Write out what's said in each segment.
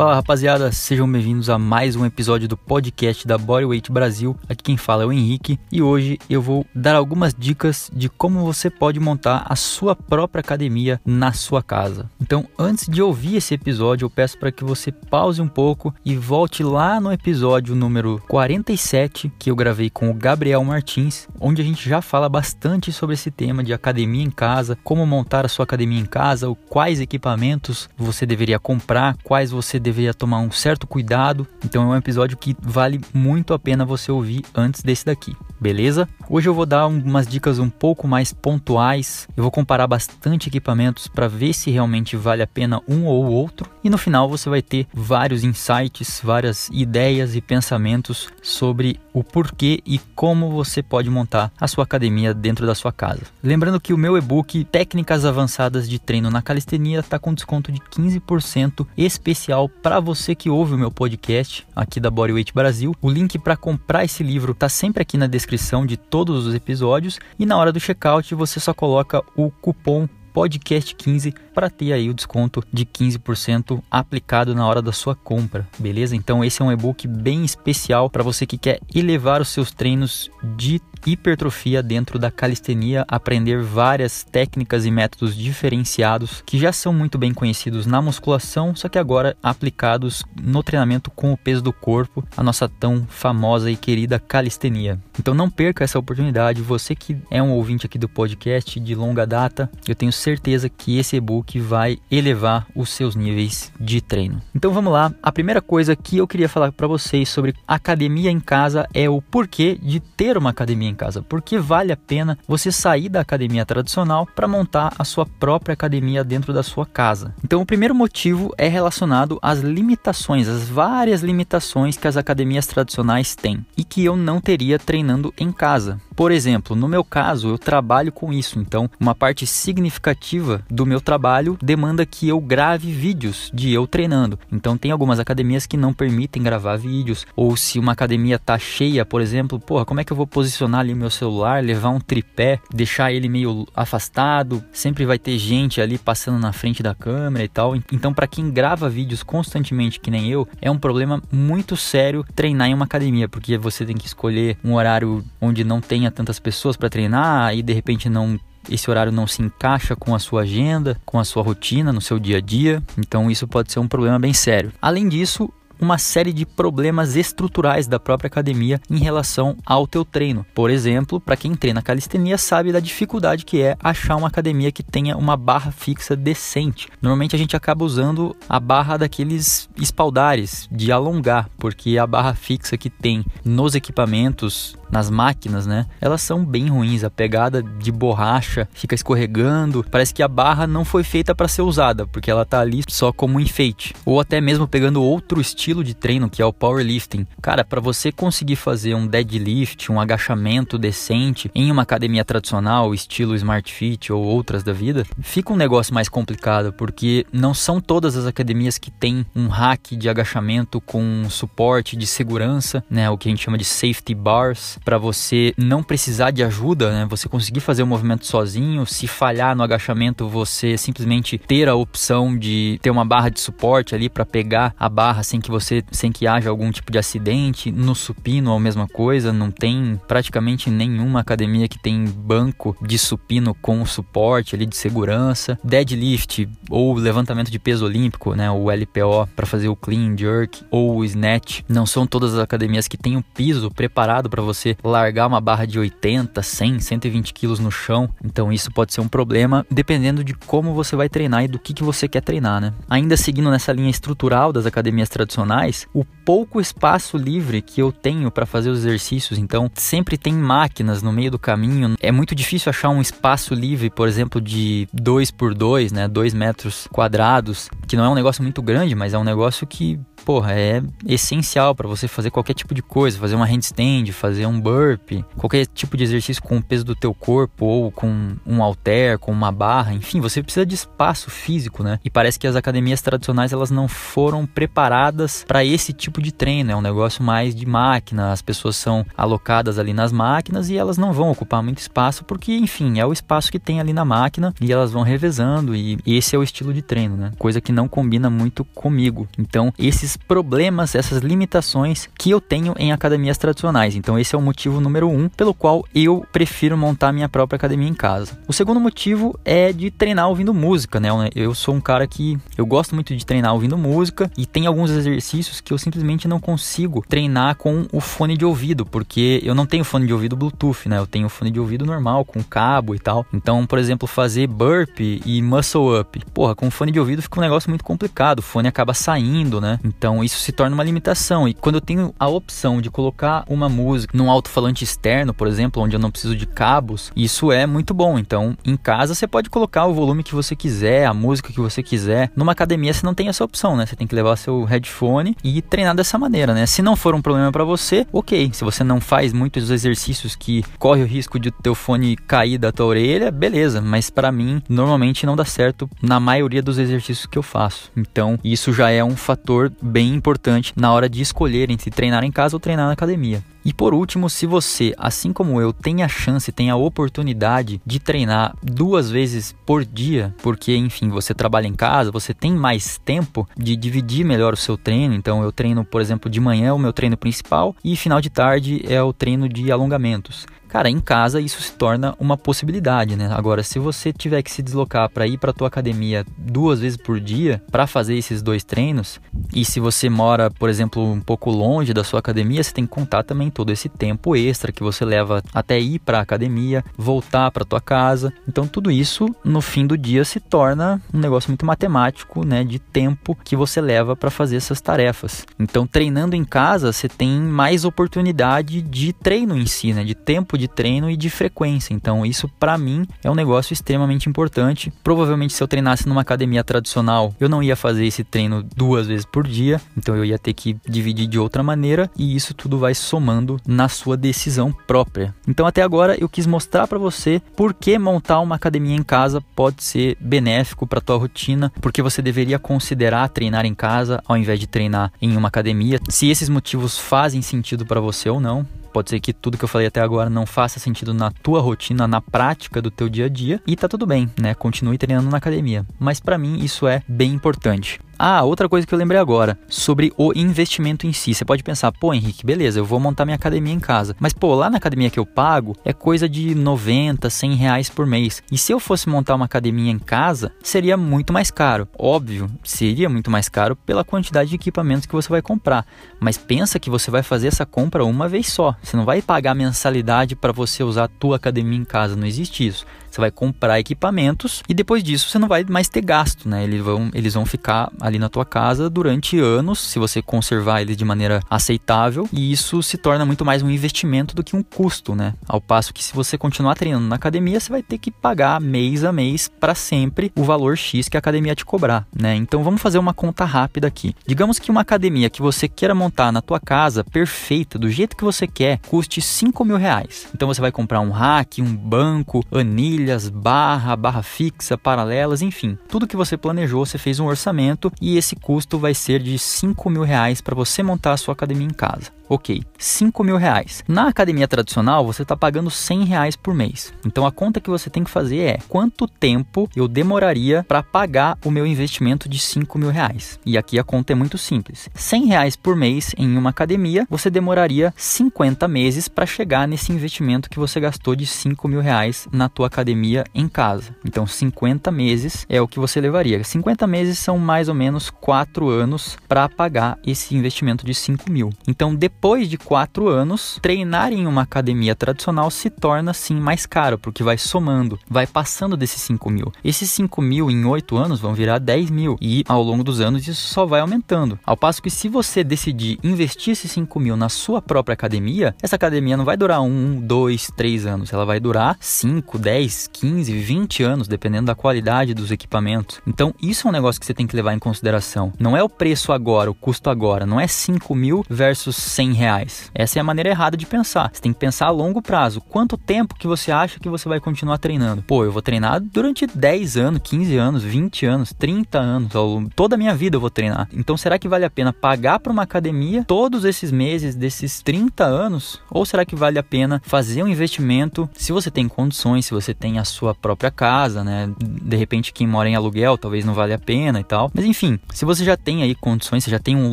Fala rapaziada, sejam bem-vindos a mais um episódio do podcast da Bodyweight Brasil. Aqui quem fala é o Henrique e hoje eu vou dar algumas dicas de como você pode montar a sua própria academia na sua casa. Então, antes de ouvir esse episódio, eu peço para que você pause um pouco e volte lá no episódio número 47 que eu gravei com o Gabriel Martins, onde a gente já fala bastante sobre esse tema de academia em casa, como montar a sua academia em casa, quais equipamentos você deveria comprar, quais você deveria tomar um certo cuidado. Então é um episódio que vale muito a pena você ouvir antes desse daqui beleza? Hoje eu vou dar umas dicas um pouco mais pontuais. Eu vou comparar bastante equipamentos para ver se realmente vale a pena um ou outro. E no final você vai ter vários insights, várias ideias e pensamentos sobre o porquê e como você pode montar a sua academia dentro da sua casa. Lembrando que o meu e-book Técnicas Avançadas de Treino na Calistenia está com desconto de 15% especial para você que ouve o meu podcast aqui da Bodyweight Brasil. O link para comprar esse livro está sempre aqui na descrição descrição de todos os episódios e na hora do checkout você só coloca o cupom podcast15 para ter aí o desconto de 15% aplicado na hora da sua compra, beleza? Então esse é um e-book bem especial para você que quer elevar os seus treinos de hipertrofia dentro da calistenia, aprender várias técnicas e métodos diferenciados que já são muito bem conhecidos na musculação, só que agora aplicados no treinamento com o peso do corpo, a nossa tão famosa e querida calistenia. Então não perca essa oportunidade, você que é um ouvinte aqui do podcast de longa data, eu tenho certeza que esse e-book vai elevar os seus níveis de treino. Então vamos lá, a primeira coisa que eu queria falar para vocês sobre academia em casa é o porquê de ter uma academia em casa, porque vale a pena você sair da academia tradicional para montar a sua própria academia dentro da sua casa. Então, o primeiro motivo é relacionado às limitações, as várias limitações que as academias tradicionais têm e que eu não teria treinando em casa. Por exemplo, no meu caso, eu trabalho com isso, então uma parte significativa do meu trabalho demanda que eu grave vídeos de eu treinando. Então tem algumas academias que não permitem gravar vídeos, ou se uma academia tá cheia, por exemplo, porra, como é que eu vou posicionar ali meu celular, levar um tripé, deixar ele meio afastado, sempre vai ter gente ali passando na frente da câmera e tal. Então para quem grava vídeos constantemente que nem eu, é um problema muito sério treinar em uma academia, porque você tem que escolher um horário onde não tenha tantas pessoas para treinar e de repente não esse horário não se encaixa com a sua agenda, com a sua rotina, no seu dia a dia, então isso pode ser um problema bem sério. Além disso, uma série de problemas estruturais da própria academia em relação ao teu treino. Por exemplo, para quem treina calistenia sabe da dificuldade que é achar uma academia que tenha uma barra fixa decente. Normalmente a gente acaba usando a barra daqueles espaldares de alongar, porque a barra fixa que tem nos equipamentos nas máquinas, né? Elas são bem ruins. A pegada de borracha fica escorregando. Parece que a barra não foi feita para ser usada, porque ela tá ali só como enfeite. Ou até mesmo pegando outro estilo de treino, que é o powerlifting. Cara, para você conseguir fazer um deadlift, um agachamento decente em uma academia tradicional, estilo Smart Fit ou outras da vida, fica um negócio mais complicado, porque não são todas as academias que têm um rack de agachamento com suporte de segurança, né? O que a gente chama de safety bars para você não precisar de ajuda, né? Você conseguir fazer o movimento sozinho. Se falhar no agachamento, você simplesmente ter a opção de ter uma barra de suporte ali para pegar a barra sem que você, sem que haja algum tipo de acidente. No supino, a mesma coisa. Não tem praticamente nenhuma academia que tem banco de supino com suporte ali de segurança. Deadlift ou levantamento de peso olímpico, né? O LPO para fazer o clean jerk ou o snatch. Não são todas as academias que têm um piso preparado para você você largar uma barra de 80, 100, 120 quilos no chão. Então isso pode ser um problema dependendo de como você vai treinar e do que, que você quer treinar, né? Ainda seguindo nessa linha estrutural das academias tradicionais, o pouco espaço livre que eu tenho para fazer os exercícios, então sempre tem máquinas no meio do caminho. É muito difícil achar um espaço livre, por exemplo, de 2 por 2, né? 2 metros quadrados, que não é um negócio muito grande, mas é um negócio que porra, é essencial para você fazer qualquer tipo de coisa, fazer uma handstand, fazer um burp, qualquer tipo de exercício com o peso do teu corpo ou com um halter, com uma barra, enfim, você precisa de espaço físico, né? E parece que as academias tradicionais elas não foram preparadas para esse tipo de treino, é um negócio mais de máquina, as pessoas são alocadas ali nas máquinas e elas não vão ocupar muito espaço porque, enfim, é o espaço que tem ali na máquina e elas vão revezando e esse é o estilo de treino, né? Coisa que não combina muito comigo. Então, esses problemas, essas limitações que eu tenho em academias tradicionais. Então, esse é o motivo número um pelo qual eu prefiro montar minha própria academia em casa. O segundo motivo é de treinar ouvindo música, né? Eu sou um cara que eu gosto muito de treinar ouvindo música e tem alguns exercícios que eu simplesmente não consigo treinar com o fone de ouvido, porque eu não tenho fone de ouvido Bluetooth, né? Eu tenho fone de ouvido normal, com cabo e tal. Então, por exemplo, fazer burp e muscle up. Porra, com fone de ouvido fica um negócio muito complicado. O fone acaba saindo, né? Então, isso se torna uma limitação. E quando eu tenho a opção de colocar uma música num alto-falante externo, por exemplo, onde eu não preciso de cabos, isso é muito bom. Então, em casa você pode colocar o volume que você quiser, a música que você quiser. Numa academia você não tem essa opção, né? Você tem que levar seu headphone e treinar dessa maneira, né? Se não for um problema para você, ok. Se você não faz muitos exercícios que corre o risco de teu fone cair da tua orelha, beleza. Mas para mim, normalmente não dá certo na maioria dos exercícios que eu faço. Então, isso já é um fator bem importante na hora de escolher entre treinar em casa ou treinar na academia. E por último, se você, assim como eu, tem a chance, tem a oportunidade de treinar duas vezes por dia, porque enfim, você trabalha em casa, você tem mais tempo de dividir melhor o seu treino. Então eu treino, por exemplo, de manhã é o meu treino principal e final de tarde é o treino de alongamentos. Cara, em casa isso se torna uma possibilidade, né? Agora, se você tiver que se deslocar para ir para tua academia duas vezes por dia para fazer esses dois treinos, e se você mora, por exemplo, um pouco longe da sua academia, você tem que contar também todo esse tempo extra que você leva até ir para a academia, voltar para tua casa. Então, tudo isso no fim do dia se torna um negócio muito matemático, né, de tempo que você leva para fazer essas tarefas. Então, treinando em casa, você tem mais oportunidade de treino em si, né, de tempo de treino e de frequência. Então, isso para mim é um negócio extremamente importante. Provavelmente, se eu treinasse numa academia tradicional, eu não ia fazer esse treino duas vezes por dia, então eu ia ter que dividir de outra maneira e isso tudo vai somando na sua decisão própria. Então, até agora eu quis mostrar para você por que montar uma academia em casa pode ser benéfico para tua rotina, porque você deveria considerar treinar em casa ao invés de treinar em uma academia. Se esses motivos fazem sentido para você ou não, Pode ser que tudo que eu falei até agora não faça sentido na tua rotina, na prática do teu dia a dia, e tá tudo bem, né? Continue treinando na academia. Mas para mim isso é bem importante. Ah, outra coisa que eu lembrei agora, sobre o investimento em si. Você pode pensar, pô, Henrique, beleza, eu vou montar minha academia em casa. Mas, pô, lá na academia que eu pago é coisa de 90, 100 reais por mês. E se eu fosse montar uma academia em casa, seria muito mais caro. Óbvio, seria muito mais caro pela quantidade de equipamentos que você vai comprar. Mas pensa que você vai fazer essa compra uma vez só. Você não vai pagar mensalidade para você usar a tua academia em casa. Não existe isso. Você vai comprar equipamentos e depois disso você não vai mais ter gasto, né? Eles vão, eles vão ficar ali na tua casa durante anos, se você conservar eles de maneira aceitável, e isso se torna muito mais um investimento do que um custo, né? Ao passo que se você continuar treinando na academia, você vai ter que pagar mês a mês para sempre o valor X que a academia te cobrar, né? Então vamos fazer uma conta rápida aqui. Digamos que uma academia que você queira montar na tua casa, perfeita, do jeito que você quer, custe 5 mil reais. Então você vai comprar um rack, um banco, anilha, barra, barra fixa, paralelas, enfim. Tudo que você planejou, você fez um orçamento e esse custo vai ser de 5 mil reais para você montar a sua academia em casa. Ok, 5 mil reais. Na academia tradicional, você está pagando 100 reais por mês. Então a conta que você tem que fazer é quanto tempo eu demoraria para pagar o meu investimento de 5 mil reais. E aqui a conta é muito simples. 100 reais por mês em uma academia, você demoraria 50 meses para chegar nesse investimento que você gastou de 5 mil reais na tua academia em casa. Então 50 meses é o que você levaria. 50 meses são mais ou menos 4 anos para pagar esse investimento de 5 mil. Então depois depois de quatro anos, treinar em uma academia tradicional se torna sim mais caro, porque vai somando, vai passando desses 5 mil. Esses 5 mil em oito anos vão virar 10 mil e ao longo dos anos isso só vai aumentando. Ao passo que se você decidir investir esses 5 mil na sua própria academia, essa academia não vai durar um, dois, três anos, ela vai durar 5, 10, 15, 20 anos, dependendo da qualidade dos equipamentos. Então isso é um negócio que você tem que levar em consideração. Não é o preço agora, o custo agora, não é 5 mil versus 100 reais. Essa é a maneira errada de pensar. Você tem que pensar a longo prazo. Quanto tempo que você acha que você vai continuar treinando? Pô, eu vou treinar durante 10 anos, 15 anos, 20 anos, 30 anos, toda a minha vida eu vou treinar. Então será que vale a pena pagar para uma academia todos esses meses desses 30 anos? Ou será que vale a pena fazer um investimento se você tem condições, se você tem a sua própria casa, né? De repente quem mora em aluguel talvez não vale a pena e tal. Mas enfim, se você já tem aí condições, você já tem um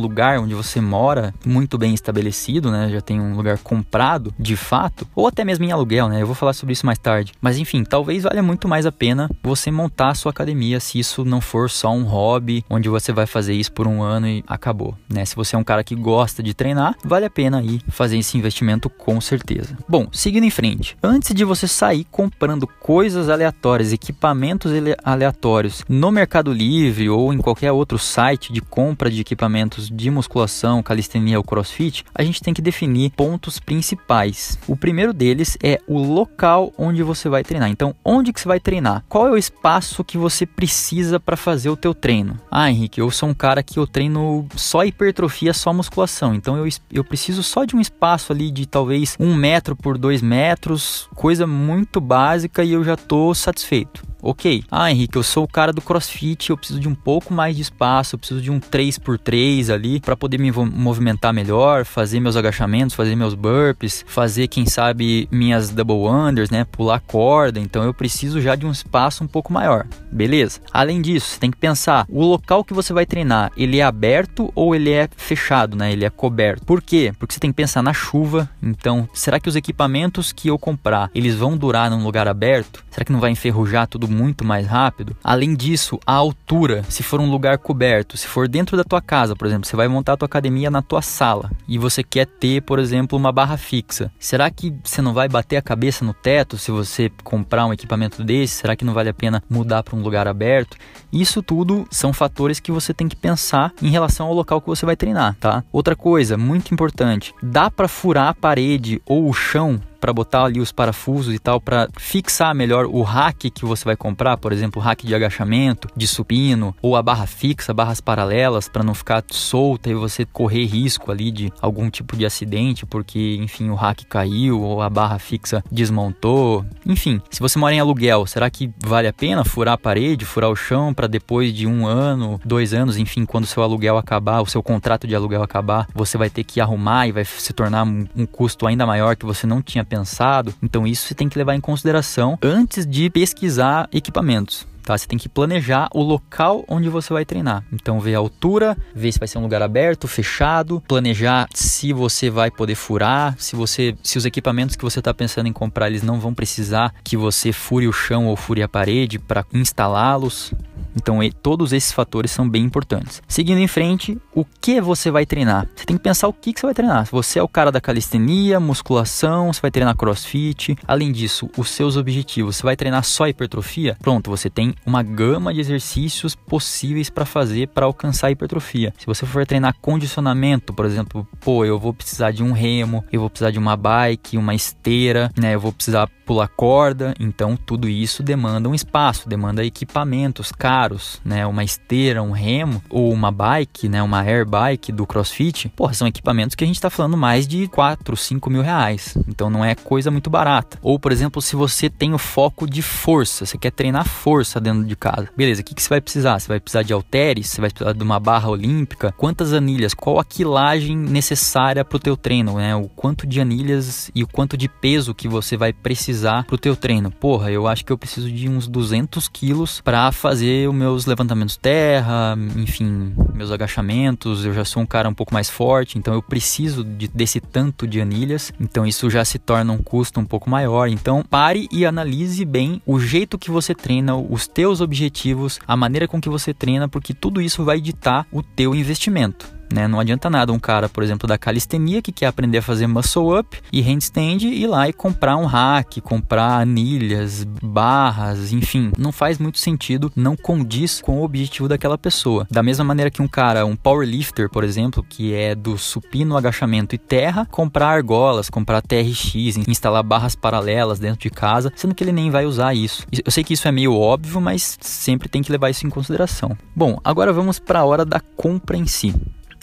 lugar onde você mora muito bem estabelecido, né? Já tem um lugar comprado de fato, ou até mesmo em aluguel, né? Eu vou falar sobre isso mais tarde. Mas enfim, talvez valha muito mais a pena você montar a sua academia se isso não for só um hobby, onde você vai fazer isso por um ano e acabou, né? Se você é um cara que gosta de treinar, vale a pena aí fazer esse investimento com certeza. Bom, seguindo em frente, antes de você sair comprando coisas aleatórias, equipamentos aleatórios no Mercado Livre ou em qualquer outro site de compra de equipamentos de musculação, calistenia ou crossfit, a gente tem que definir pontos principais. O primeiro deles é o local onde você vai treinar. Então, onde que você vai treinar? Qual é o espaço que você precisa para fazer o teu treino? Ah, Henrique, eu sou um cara que eu treino só hipertrofia, só musculação. Então eu, eu preciso só de um espaço ali de talvez um metro por dois metros, coisa muito básica e eu já estou satisfeito. Ok. Ah, Henrique, eu sou o cara do crossfit, eu preciso de um pouco mais de espaço, eu preciso de um 3x3 ali para poder me movimentar melhor, fazer meus agachamentos, fazer meus burpees, fazer, quem sabe, minhas double unders, né? Pular corda. Então eu preciso já de um espaço um pouco maior. Beleza. Além disso, você tem que pensar: o local que você vai treinar, ele é aberto ou ele é fechado, né? Ele é coberto. Por quê? Porque você tem que pensar na chuva. Então, será que os equipamentos que eu comprar, eles vão durar num lugar aberto? Será que não vai enferrujar tudo muito mais rápido. Além disso, a altura, se for um lugar coberto, se for dentro da tua casa, por exemplo, você vai montar a tua academia na tua sala e você quer ter, por exemplo, uma barra fixa. Será que você não vai bater a cabeça no teto se você comprar um equipamento desse? Será que não vale a pena mudar para um lugar aberto? Isso tudo são fatores que você tem que pensar em relação ao local que você vai treinar, tá? Outra coisa muito importante, dá para furar a parede ou o chão para botar ali os parafusos e tal, para fixar melhor o rack que você vai comprar, por exemplo, o rack de agachamento, de supino, ou a barra fixa, barras paralelas, para não ficar solta e você correr risco ali de algum tipo de acidente, porque, enfim, o rack caiu ou a barra fixa desmontou. Enfim, se você mora em aluguel, será que vale a pena furar a parede, furar o chão para depois de um ano, dois anos, enfim, quando o seu aluguel acabar, o seu contrato de aluguel acabar, você vai ter que arrumar e vai se tornar um custo ainda maior que você não tinha pensado. Então isso você tem que levar em consideração antes de pesquisar equipamentos. Tá? Você tem que planejar o local onde você vai treinar. Então, ver a altura, ver se vai ser um lugar aberto, fechado, planejar se você vai poder furar, se você, se os equipamentos que você está pensando em comprar eles não vão precisar que você fure o chão ou fure a parede para instalá-los. Então, todos esses fatores são bem importantes. Seguindo em frente, o que você vai treinar? Você tem que pensar o que, você vai treinar. Se você é o cara da calistenia, musculação, você vai treinar crossfit. Além disso, os seus objetivos. Você vai treinar só hipertrofia? Pronto, você tem uma gama de exercícios possíveis para fazer para alcançar a hipertrofia. Se você for treinar condicionamento, por exemplo, pô, eu vou precisar de um remo, eu vou precisar de uma bike, uma esteira, né? Eu vou precisar pular corda, então tudo isso demanda um espaço, demanda equipamentos caros, né? Uma esteira, um remo ou uma bike, né? Uma air bike do CrossFit, porra, são equipamentos que a gente está falando mais de 4, 5 mil reais, então não é coisa muito barata. Ou, por exemplo, se você tem o foco de força, você quer treinar força dentro de casa, beleza, o que, que você vai precisar? Você vai precisar de halteres, você vai precisar de uma barra olímpica, quantas anilhas, qual a quilagem necessária para o teu treino, né? O quanto de anilhas e o quanto de peso que você vai precisar pro teu treino. Porra, eu acho que eu preciso de uns 200 quilos para fazer os meus levantamentos terra, enfim, meus agachamentos. Eu já sou um cara um pouco mais forte, então eu preciso de, desse tanto de anilhas. Então isso já se torna um custo um pouco maior. Então pare e analise bem o jeito que você treina, os teus objetivos, a maneira com que você treina, porque tudo isso vai ditar o teu investimento né? Não adianta nada um cara, por exemplo, da calistenia que quer aprender a fazer muscle up e handstand ir lá e comprar um rack, comprar anilhas, barras, enfim, não faz muito sentido, não condiz com o objetivo daquela pessoa. Da mesma maneira que um cara, um powerlifter, por exemplo, que é do supino, agachamento e terra, comprar argolas, comprar TRX, instalar barras paralelas dentro de casa, sendo que ele nem vai usar isso. Eu sei que isso é meio óbvio, mas sempre tem que levar isso em consideração. Bom, agora vamos para a hora da compra em si.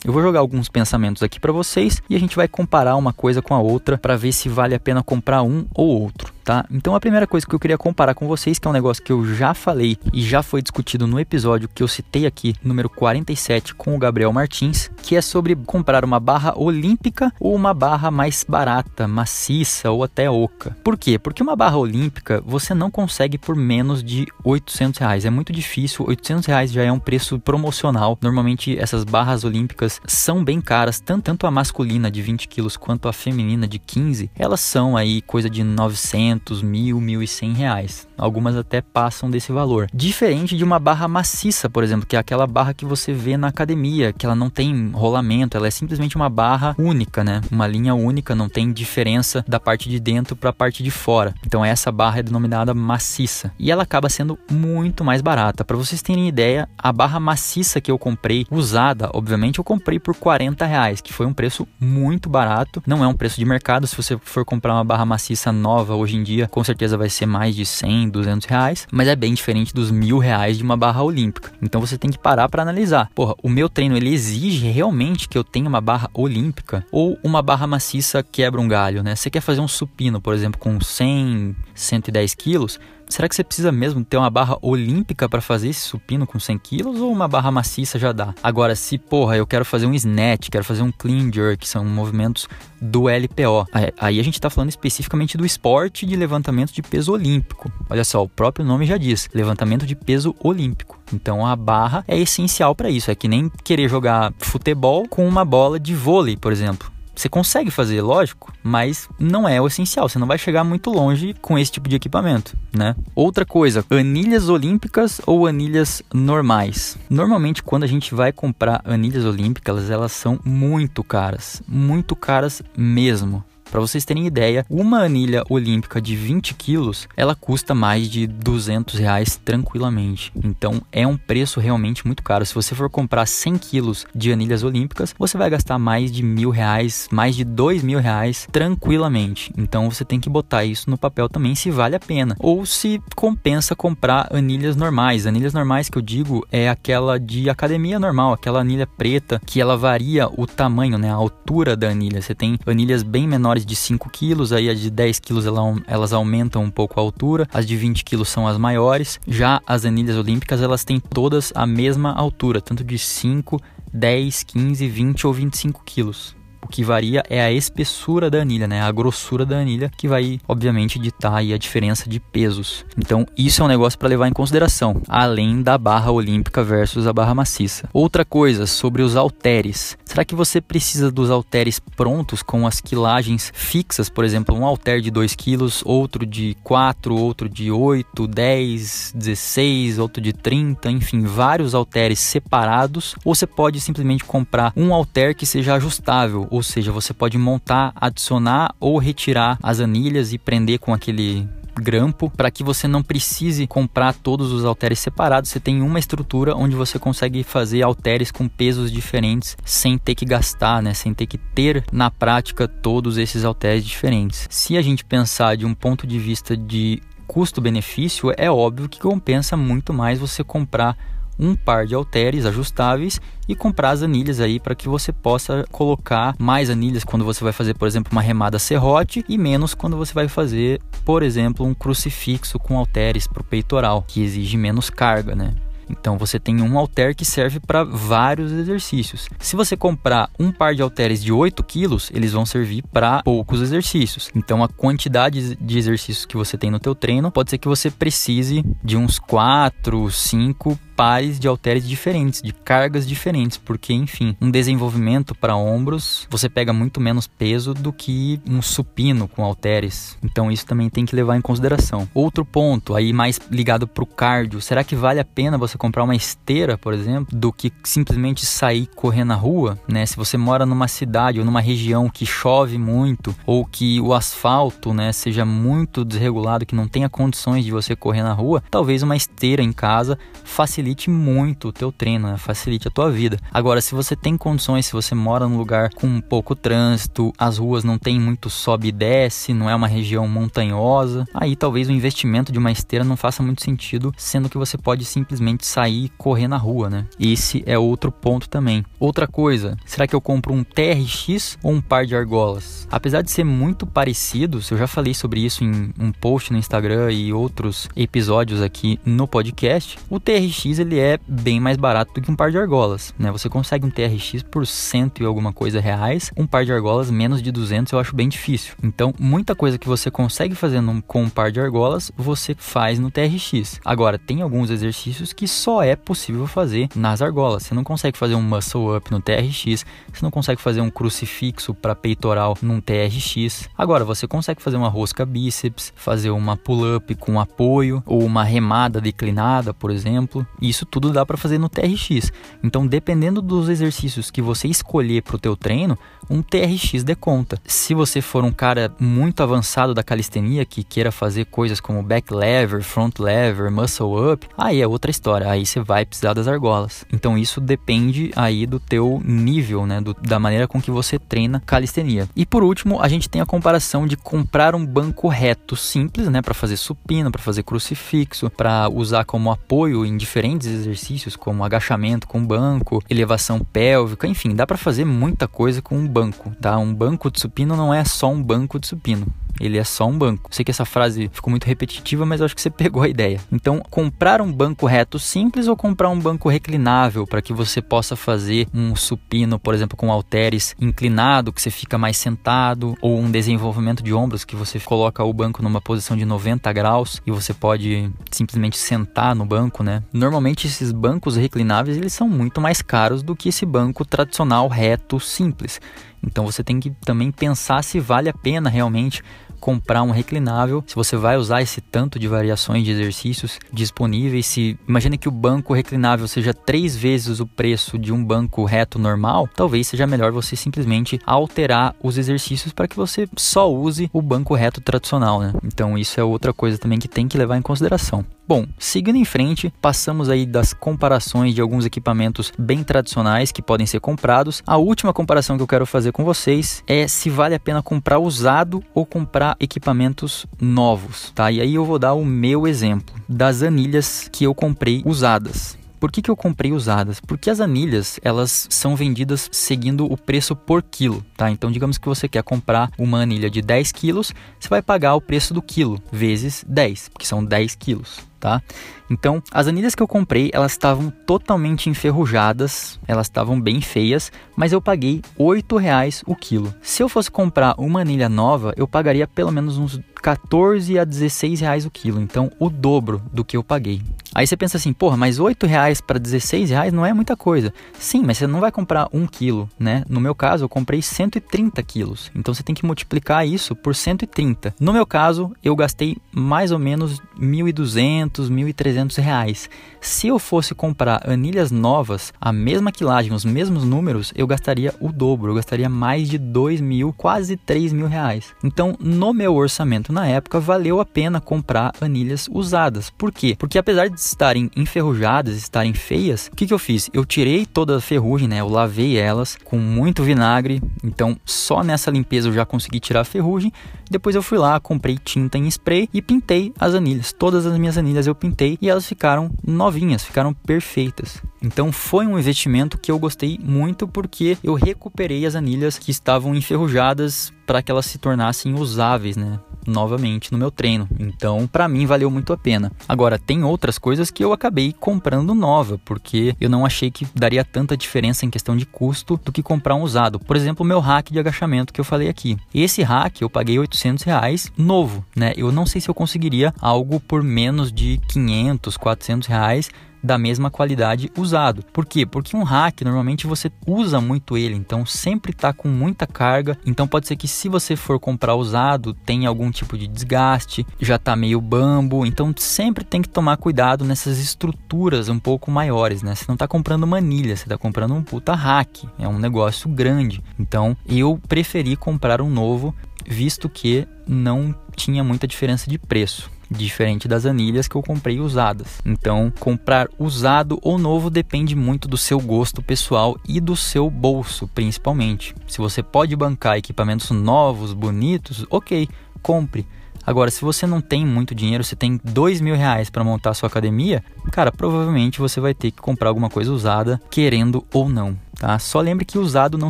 Eu vou jogar alguns pensamentos aqui para vocês e a gente vai comparar uma coisa com a outra para ver se vale a pena comprar um ou outro tá? Então a primeira coisa que eu queria comparar com vocês, que é um negócio que eu já falei e já foi discutido no episódio que eu citei aqui, número 47, com o Gabriel Martins, que é sobre comprar uma barra olímpica ou uma barra mais barata, maciça ou até oca. Por quê? Porque uma barra olímpica você não consegue por menos de 800 reais. É muito difícil, 800 reais já é um preço promocional. Normalmente essas barras olímpicas são bem caras, tanto, a masculina de 20 quilos quanto a feminina de 15, elas são aí coisa de 900 500, mil, mil e cem reais. Algumas até passam desse valor. Diferente de uma barra maciça, por exemplo, que é aquela barra que você vê na academia, que ela não tem rolamento, ela é simplesmente uma barra única, né? Uma linha única, não tem diferença da parte de dentro para a parte de fora. Então essa barra é denominada maciça e ela acaba sendo muito mais barata. Para vocês terem ideia, a barra maciça que eu comprei, usada, obviamente, eu comprei por 40 reais, que foi um preço muito barato. Não é um preço de mercado. Se você for comprar uma barra maciça nova hoje em dia, com certeza vai ser mais de 100, 200 reais, mas é bem diferente dos mil reais de uma barra olímpica. Então você tem que parar para analisar. Porra, o meu treino ele exige realmente que eu tenha uma barra olímpica ou uma barra maciça quebra um galho, né? Você quer fazer um supino, por exemplo, com 100, 110 quilos, Será que você precisa mesmo ter uma barra olímpica para fazer esse supino com 100 quilos ou uma barra maciça já dá? Agora, se porra, eu quero fazer um snatch, quero fazer um clean jerk, são movimentos do LPO. Aí a gente está falando especificamente do esporte de levantamento de peso olímpico. Olha só, o próprio nome já diz, levantamento de peso olímpico. Então a barra é essencial para isso. É que nem querer jogar futebol com uma bola de vôlei, por exemplo. Você consegue fazer, lógico, mas não é o essencial. Você não vai chegar muito longe com esse tipo de equipamento, né? Outra coisa, anilhas olímpicas ou anilhas normais? Normalmente, quando a gente vai comprar anilhas olímpicas, elas são muito caras, muito caras mesmo. Para vocês terem ideia, uma anilha olímpica de 20 quilos, ela custa mais de 200 reais tranquilamente. Então é um preço realmente muito caro. Se você for comprar 100 quilos de anilhas olímpicas, você vai gastar mais de mil reais, mais de dois mil reais tranquilamente. Então você tem que botar isso no papel também se vale a pena ou se compensa comprar anilhas normais. Anilhas normais que eu digo é aquela de academia normal, aquela anilha preta que ela varia o tamanho, né, a altura da anilha. Você tem anilhas bem menores de 5 quilos, aí as de 10 quilos elas aumentam um pouco a altura, as de 20 quilos são as maiores. Já as anilhas olímpicas elas têm todas a mesma altura, tanto de 5, 10, 15, 20 ou 25 quilos. O que varia é a espessura da anilha, né? A grossura da anilha que vai, obviamente, ditar aí a diferença de pesos. Então, isso é um negócio para levar em consideração, além da barra olímpica versus a barra maciça. Outra coisa sobre os halteres. Será que você precisa dos halteres prontos com as quilagens fixas, por exemplo, um halter de 2 kg, outro de 4, outro de 8, 10, 16, outro de 30, enfim, vários halteres separados, ou você pode simplesmente comprar um halter que seja ajustável ou seja, você pode montar, adicionar ou retirar as anilhas e prender com aquele grampo para que você não precise comprar todos os halteres separados. Você tem uma estrutura onde você consegue fazer halteres com pesos diferentes sem ter que gastar, né? Sem ter que ter na prática todos esses halteres diferentes. Se a gente pensar de um ponto de vista de custo-benefício, é óbvio que compensa muito mais você comprar um par de halteres ajustáveis e comprar as anilhas aí para que você possa colocar mais anilhas quando você vai fazer, por exemplo, uma remada serrote e menos quando você vai fazer, por exemplo, um crucifixo com halteres para o peitoral, que exige menos carga, né? Então você tem um halter que serve para vários exercícios. Se você comprar um par de halteres de 8 quilos, eles vão servir para poucos exercícios. Então a quantidade de exercícios que você tem no teu treino pode ser que você precise de uns 4, 5 pares de halteres diferentes, de cargas diferentes, porque enfim, um desenvolvimento para ombros, você pega muito menos peso do que um supino com halteres. Então isso também tem que levar em consideração. Outro ponto, aí mais ligado para o cardio, será que vale a pena você comprar uma esteira, por exemplo, do que simplesmente sair correr na rua, né? Se você mora numa cidade ou numa região que chove muito ou que o asfalto, né, seja muito desregulado, que não tenha condições de você correr na rua, talvez uma esteira em casa facilite muito o teu treino, né? facilite a tua vida. Agora, se você tem condições, se você mora num lugar com pouco trânsito, as ruas não tem muito sobe e desce, não é uma região montanhosa, aí talvez o investimento de uma esteira não faça muito sentido, sendo que você pode simplesmente sair e correr na rua, né? Esse é outro ponto também. Outra coisa, será que eu compro um TRX ou um par de argolas? Apesar de ser muito parecidos, eu já falei sobre isso em um post no Instagram e outros episódios aqui no podcast, o TRX ele é bem mais barato do que um par de argolas, né? Você consegue um TRX por cento e alguma coisa reais, um par de argolas menos de 200 eu acho bem difícil. Então, muita coisa que você consegue fazer num, com um par de argolas, você faz no TRX. Agora, tem alguns exercícios que só é possível fazer nas argolas. Você não consegue fazer um muscle up no TRX, você não consegue fazer um crucifixo para peitoral num TRX. Agora, você consegue fazer uma rosca bíceps, fazer uma pull-up com apoio ou uma remada declinada, por exemplo. Isso tudo dá para fazer no TRX. Então, dependendo dos exercícios que você escolher para o teu treino, um TRX de conta. Se você for um cara muito avançado da calistenia que queira fazer coisas como back lever, front lever, muscle up, aí é outra história. Aí você vai precisar das argolas. Então isso depende aí do teu nível, né, do, da maneira com que você treina calistenia. E por último, a gente tem a comparação de comprar um banco reto simples, né, para fazer supino, para fazer crucifixo, para usar como apoio em diferentes exercícios, como agachamento com banco, elevação pélvica, enfim, dá para fazer muita coisa com banco, tá? Um banco de supino não é só um banco de supino. Ele é só um banco. Sei que essa frase ficou muito repetitiva, mas acho que você pegou a ideia. Então, comprar um banco reto simples ou comprar um banco reclinável para que você possa fazer um supino, por exemplo, com halteres inclinado, que você fica mais sentado, ou um desenvolvimento de ombros que você coloca o banco numa posição de 90 graus e você pode simplesmente sentar no banco, né? Normalmente esses bancos reclináveis eles são muito mais caros do que esse banco tradicional reto simples. Então você tem que também pensar se vale a pena realmente comprar um reclinável, se você vai usar esse tanto de variações de exercícios disponíveis, se imagine que o banco reclinável seja três vezes o preço de um banco reto normal, talvez seja melhor você simplesmente alterar os exercícios para que você só use o banco reto tradicional, né? Então isso é outra coisa também que tem que levar em consideração. Bom, seguindo em frente, passamos aí das comparações de alguns equipamentos bem tradicionais que podem ser comprados. A última comparação que eu quero fazer com vocês é se vale a pena comprar usado ou comprar equipamentos novos, tá? E aí eu vou dar o meu exemplo das anilhas que eu comprei usadas. Por que, que eu comprei usadas? Porque as anilhas, elas são vendidas seguindo o preço por quilo, tá? Então, digamos que você quer comprar uma anilha de 10 quilos, você vai pagar o preço do quilo, vezes 10, porque são 10 quilos tá? Então, as anilhas que eu comprei, elas estavam totalmente enferrujadas, elas estavam bem feias, mas eu paguei R$ reais o quilo. Se eu fosse comprar uma anilha nova, eu pagaria pelo menos uns 14 a 16 reais o quilo, então o dobro do que eu paguei. Aí você pensa assim, porra, mas 8 reais para 16 reais não é muita coisa. Sim, mas você não vai comprar um quilo, né? No meu caso, eu comprei 130 quilos. Então você tem que multiplicar isso por 130. No meu caso, eu gastei mais ou menos 1.200, 1.300 reais. Se eu fosse comprar anilhas novas, a mesma quilagem, os mesmos números, eu gastaria o dobro. Eu gastaria mais de 2 mil, quase 3 mil reais. Então, no meu orçamento na época, valeu a pena comprar anilhas usadas. Por quê? Porque apesar de estarem enferrujadas, estarem feias, o que, que eu fiz? Eu tirei toda a ferrugem, né? Eu lavei elas com muito vinagre, então só nessa limpeza eu já consegui tirar a ferrugem. Depois eu fui lá, comprei tinta em spray e pintei as anilhas. Todas as minhas anilhas eu pintei e elas ficaram novinhas, ficaram perfeitas. Então foi um investimento que eu gostei muito porque eu recuperei as anilhas que estavam enferrujadas para que elas se tornassem usáveis, né? Novamente no meu treino. Então, para mim valeu muito a pena. Agora, tem outras coisas que eu acabei comprando nova, porque eu não achei que daria tanta diferença em questão de custo do que comprar um usado. Por exemplo, o meu hack de agachamento que eu falei aqui. Esse hack eu paguei 800 reais novo, né? Eu não sei se eu conseguiria algo por menos de 500, 400 reais da mesma qualidade usado. Por quê? Porque um rack normalmente você usa muito ele, então sempre está com muita carga. Então pode ser que se você for comprar usado, tenha algum tipo de desgaste, já está meio bambo. Então sempre tem que tomar cuidado nessas estruturas um pouco maiores, né? Você não está comprando manilha, você está comprando um puta rack. É um negócio grande. Então eu preferi comprar um novo, visto que não tinha muita diferença de preço diferente das anilhas que eu comprei usadas. Então, comprar usado ou novo depende muito do seu gosto pessoal e do seu bolso, principalmente. Se você pode bancar equipamentos novos, bonitos, ok, compre. Agora, se você não tem muito dinheiro, você tem dois mil reais para montar sua academia, cara, provavelmente você vai ter que comprar alguma coisa usada, querendo ou não. Tá? Só lembre que usado não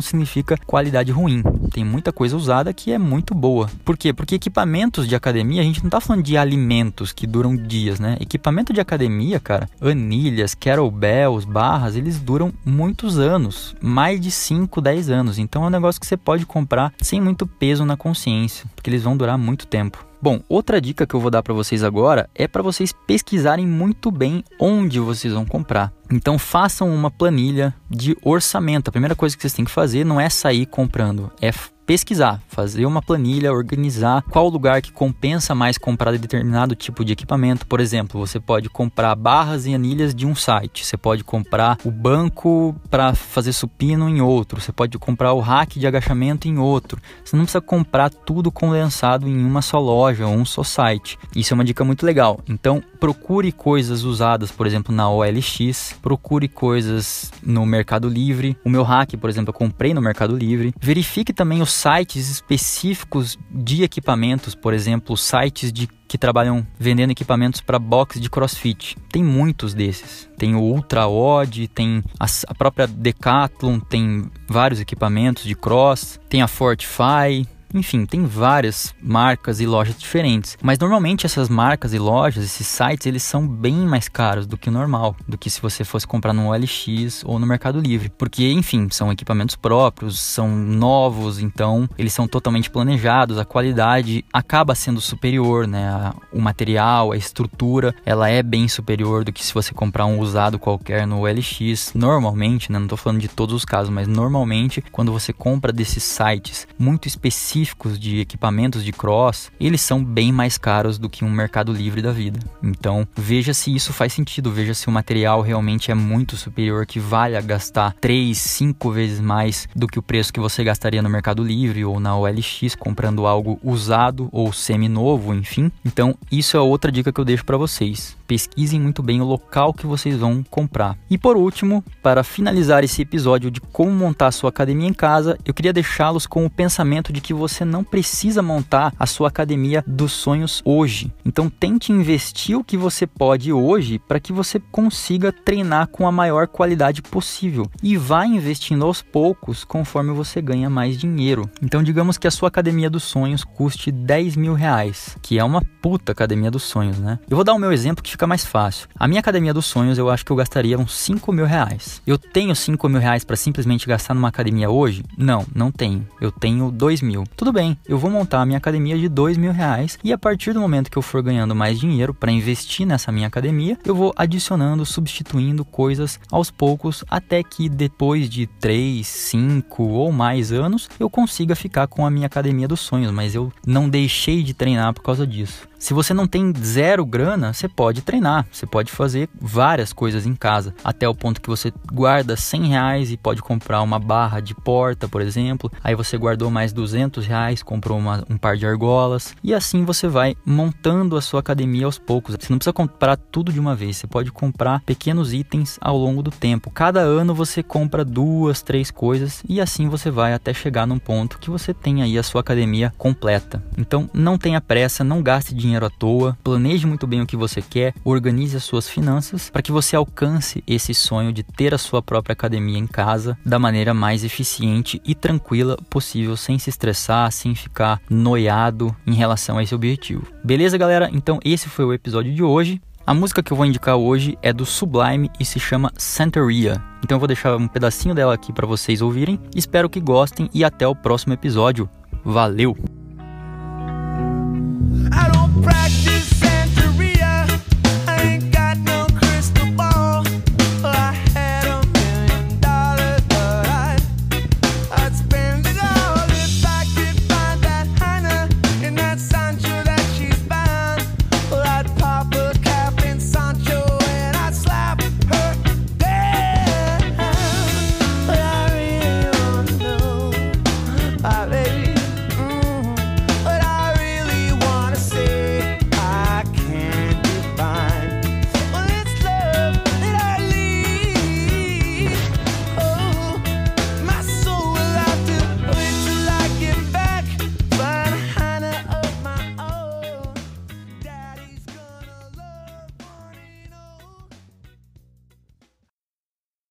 significa qualidade ruim. Tem muita coisa usada que é muito boa. Por quê? Porque equipamentos de academia, a gente não está falando de alimentos que duram dias, né? Equipamento de academia, cara, anilhas, kettlebells, barras, eles duram muitos anos, mais de 5, 10 anos. Então é um negócio que você pode comprar sem muito peso na consciência, porque eles vão durar muito tempo. Bom, outra dica que eu vou dar para vocês agora é para vocês pesquisarem muito bem onde vocês vão comprar. Então façam uma planilha de orçamento. A primeira coisa que vocês têm que fazer não é sair comprando, é pesquisar, fazer uma planilha, organizar qual lugar que compensa mais comprar determinado tipo de equipamento. Por exemplo, você pode comprar barras e anilhas de um site, você pode comprar o banco para fazer supino em outro, você pode comprar o rack de agachamento em outro. Você não precisa comprar tudo condensado em uma só loja ou um só site. Isso é uma dica muito legal. Então, procure coisas usadas, por exemplo, na OLX, procure coisas no Mercado Livre. O meu hack, por exemplo, eu comprei no Mercado Livre. Verifique também os sites específicos de equipamentos, por exemplo, sites de que trabalham vendendo equipamentos para box de CrossFit. Tem muitos desses. Tem o Ultra Odd, tem a, a própria Decathlon, tem vários equipamentos de cross, tem a Fortify, enfim, tem várias marcas e lojas diferentes. Mas normalmente essas marcas e lojas, esses sites, eles são bem mais caros do que o normal, do que se você fosse comprar no OLX ou no Mercado Livre. Porque, enfim, são equipamentos próprios, são novos, então eles são totalmente planejados, a qualidade acaba sendo superior, né? O material, a estrutura, ela é bem superior do que se você comprar um usado qualquer no OLX. Normalmente, né? Não estou falando de todos os casos, mas normalmente quando você compra desses sites muito específicos específicos de equipamentos de cross, eles são bem mais caros do que um mercado livre da vida. Então, veja se isso faz sentido, veja se o material realmente é muito superior, que vale a gastar 3, 5 vezes mais do que o preço que você gastaria no mercado livre ou na OLX comprando algo usado ou semi-novo, enfim. Então, isso é outra dica que eu deixo para vocês. Pesquisem muito bem o local que vocês vão comprar. E por último, para finalizar esse episódio de como montar sua academia em casa, eu queria deixá-los com o pensamento de que você não precisa montar a sua academia dos sonhos hoje. Então tente investir o que você pode hoje para que você consiga treinar com a maior qualidade possível e vá investindo aos poucos conforme você ganha mais dinheiro. Então digamos que a sua academia dos sonhos custe 10 mil reais, que é uma puta academia dos sonhos, né? Eu vou dar o meu exemplo que fica mais fácil. A minha academia dos sonhos eu acho que eu gastaria uns 5 mil reais. Eu tenho 5 mil reais para simplesmente gastar numa academia hoje? Não, não tenho. Eu tenho 2 mil tudo bem, eu vou montar a minha academia de dois mil reais e a partir do momento que eu for ganhando mais dinheiro para investir nessa minha academia, eu vou adicionando, substituindo coisas aos poucos até que depois de 3, 5 ou mais anos eu consiga ficar com a minha academia dos sonhos, mas eu não deixei de treinar por causa disso. Se você não tem zero grana, você pode treinar, você pode fazer várias coisas em casa, até o ponto que você guarda 100 reais e pode comprar uma barra de porta, por exemplo. Aí você guardou mais 200 reais, comprou uma, um par de argolas e assim você vai montando a sua academia aos poucos. Você não precisa comprar tudo de uma vez, você pode comprar pequenos itens ao longo do tempo. Cada ano você compra duas, três coisas e assim você vai até chegar num ponto que você tem aí a sua academia completa. Então não tenha pressa, não gaste dinheiro dinheiro à toa, planeje muito bem o que você quer, organize as suas finanças para que você alcance esse sonho de ter a sua própria academia em casa da maneira mais eficiente e tranquila possível, sem se estressar, sem ficar noiado em relação a esse objetivo. Beleza, galera? Então esse foi o episódio de hoje. A música que eu vou indicar hoje é do Sublime e se chama Santeria. Então eu vou deixar um pedacinho dela aqui para vocês ouvirem. Espero que gostem e até o próximo episódio. Valeu!